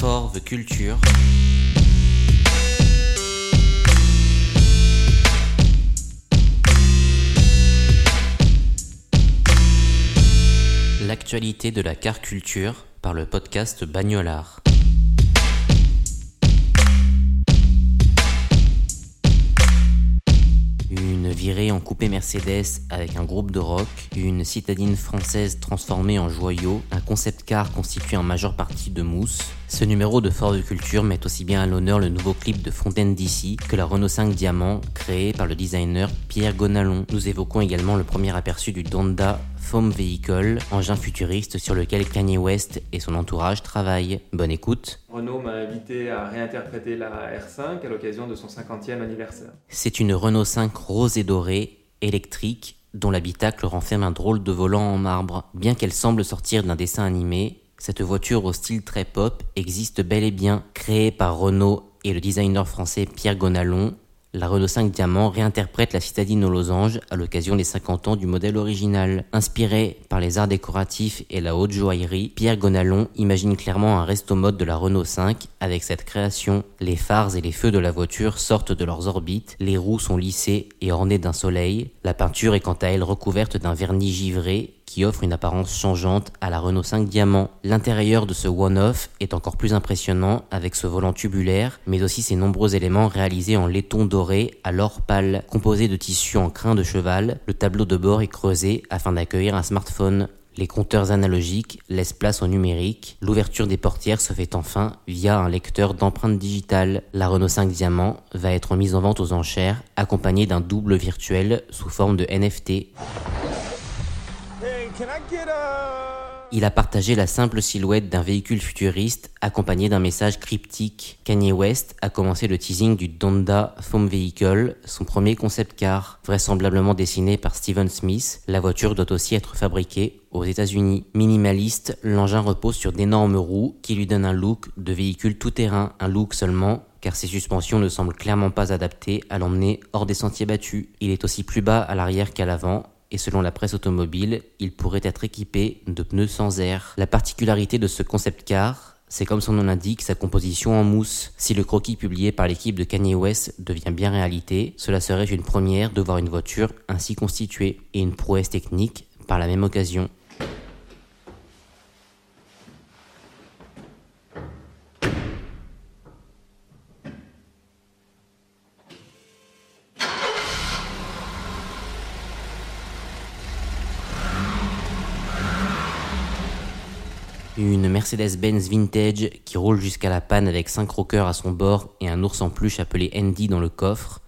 Forve Culture. L'actualité de la car culture par le podcast Bagnolard. En coupé Mercedes avec un groupe de rock, une citadine française transformée en joyau, un concept car constitué en majeure partie de mousse. Ce numéro de Fort de Culture met aussi bien à l'honneur le nouveau clip de Fontaine d'ici que la Renault 5 Diamant créé par le designer Pierre Gonalon. Nous évoquons également le premier aperçu du Donda Foam Vehicle, engin futuriste sur lequel Kanye West et son entourage travaillent. Bonne écoute. Renault m'a invité à réinterpréter la R5 à l'occasion de son 50e anniversaire. C'est une Renault 5 rose et dorée, électrique, dont l'habitacle renferme un drôle de volant en marbre. Bien qu'elle semble sortir d'un dessin animé, cette voiture au style très pop existe bel et bien. Créée par Renault et le designer français Pierre Gonalon, la Renault 5 Diamant réinterprète la citadine aux losanges à l'occasion des 50 ans du modèle original. Inspiré par les arts décoratifs et la haute joaillerie, Pierre Gonalon imagine clairement un resto mode de la Renault 5 avec cette création. Les phares et les feux de la voiture sortent de leurs orbites, les roues sont lissées et ornées d'un soleil, la peinture est quant à elle recouverte d'un vernis givré qui offre une apparence changeante à la Renault 5 Diamant. L'intérieur de ce one-off est encore plus impressionnant avec ce volant tubulaire, mais aussi ses nombreux éléments réalisés en laiton doré à l'or pâle. Composé de tissu en crin de cheval, le tableau de bord est creusé afin d'accueillir un smartphone. Les compteurs analogiques laissent place au numérique. L'ouverture des portières se fait enfin via un lecteur d'empreintes digitales. La Renault 5 Diamant va être mise en vente aux enchères, accompagnée d'un double virtuel sous forme de NFT. Il a partagé la simple silhouette d'un véhicule futuriste accompagné d'un message cryptique. Kanye West a commencé le teasing du Donda Foam Vehicle, son premier concept car. Vraisemblablement dessiné par Steven Smith, la voiture doit aussi être fabriquée aux États-Unis. Minimaliste, l'engin repose sur d'énormes roues qui lui donnent un look de véhicule tout-terrain, un look seulement car ses suspensions ne semblent clairement pas adaptées à l'emmener hors des sentiers battus. Il est aussi plus bas à l'arrière qu'à l'avant, et selon la presse automobile, il pourrait être équipé de pneus sans air. La particularité de ce concept car, c'est comme son nom l'indique, sa composition en mousse. Si le croquis publié par l'équipe de Kanye West devient bien réalité, cela serait une première de voir une voiture ainsi constituée, et une prouesse technique par la même occasion. Une Mercedes-Benz vintage qui roule jusqu'à la panne avec 5 rockers à son bord et un ours en peluche appelé Andy dans le coffre.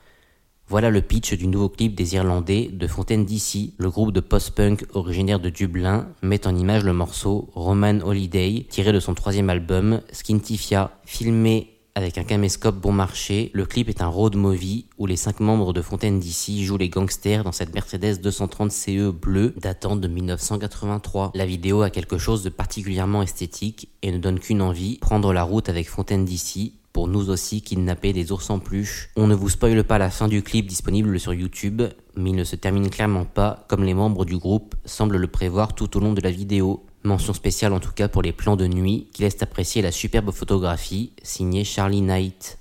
Voilà le pitch du nouveau clip des Irlandais de Fontaine d'ici. Le groupe de post-punk originaire de Dublin met en image le morceau Roman Holiday tiré de son troisième album Skintifia. Filmé avec un caméscope bon marché, le clip est un road movie où les cinq membres de Fontaine d'ici jouent les gangsters dans cette Mercedes 230 CE bleue datant de 1983. La vidéo a quelque chose de particulièrement esthétique et ne donne qu'une envie, prendre la route avec Fontaine d'ici pour nous aussi kidnapper des ours en peluche. On ne vous spoile pas la fin du clip disponible sur YouTube, mais il ne se termine clairement pas comme les membres du groupe semblent le prévoir tout au long de la vidéo. Mention spéciale en tout cas pour les plans de nuit qui laissent apprécier la superbe photographie signée Charlie Knight.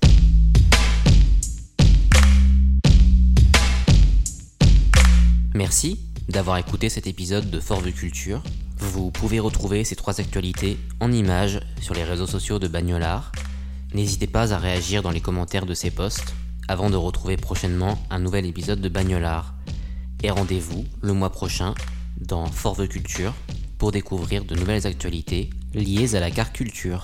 Merci d'avoir écouté cet épisode de Fort Vue Culture. Vous pouvez retrouver ces trois actualités en images sur les réseaux sociaux de Bagnolard. N'hésitez pas à réagir dans les commentaires de ces posts avant de retrouver prochainement un nouvel épisode de Bagnolard. Et rendez-vous le mois prochain dans Fort Vue Culture pour découvrir de nouvelles actualités liées à la car culture.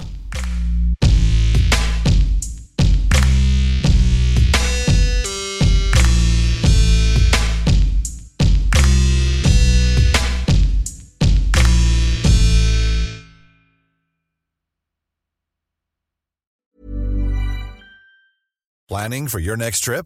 Planning for your next trip?